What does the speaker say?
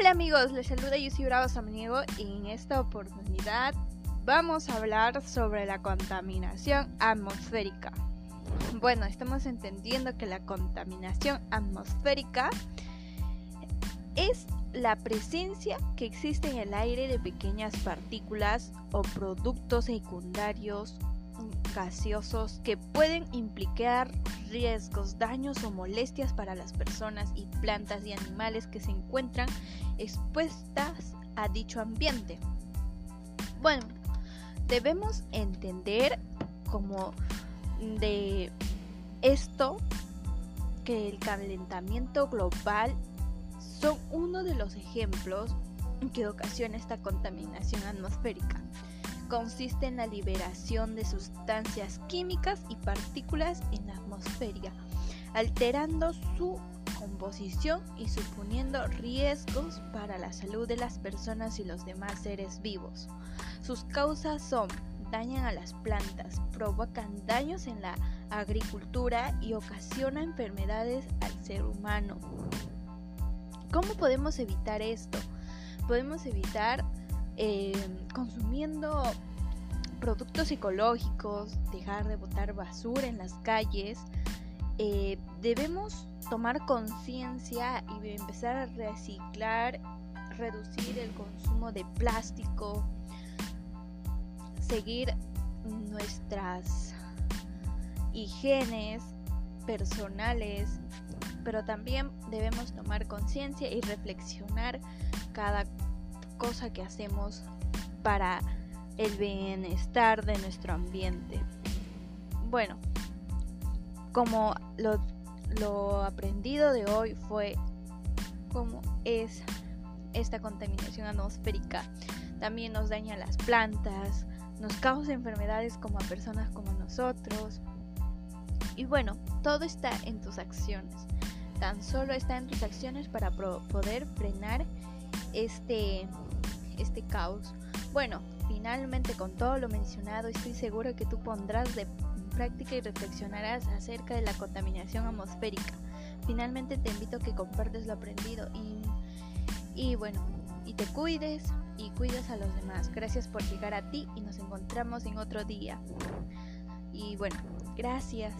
Hola amigos, les saluda Yusi Bravo Samaniego y en esta oportunidad vamos a hablar sobre la contaminación atmosférica. Bueno, estamos entendiendo que la contaminación atmosférica es la presencia que existe en el aire de pequeñas partículas o productos secundarios gaseosos que pueden implicar riesgos, daños o molestias para las personas y plantas y animales que se encuentran expuestas a dicho ambiente. Bueno, debemos entender como de esto que el calentamiento global son uno de los ejemplos que ocasiona esta contaminación atmosférica consiste en la liberación de sustancias químicas y partículas en la atmósfera, alterando su composición y suponiendo riesgos para la salud de las personas y los demás seres vivos. Sus causas son dañan a las plantas, provocan daños en la agricultura y ocasionan enfermedades al ser humano. ¿Cómo podemos evitar esto? Podemos evitar eh, consumiendo productos ecológicos, dejar de botar basura en las calles, eh, debemos tomar conciencia y empezar a reciclar, reducir el consumo de plástico, seguir nuestras higienes personales, pero también debemos tomar conciencia y reflexionar cada cosa que hacemos para el bienestar de nuestro ambiente. Bueno, como lo, aprendido de hoy fue cómo es esta contaminación atmosférica. También nos daña las plantas, nos causa enfermedades como a personas como nosotros. Y bueno, todo está en tus acciones. Tan solo está en tus acciones para poder frenar este este caos. Bueno, finalmente con todo lo mencionado estoy seguro que tú pondrás de práctica y reflexionarás acerca de la contaminación atmosférica. Finalmente te invito a que compartes lo aprendido y, y bueno, y te cuides y cuides a los demás. Gracias por llegar a ti y nos encontramos en otro día. Y bueno, gracias.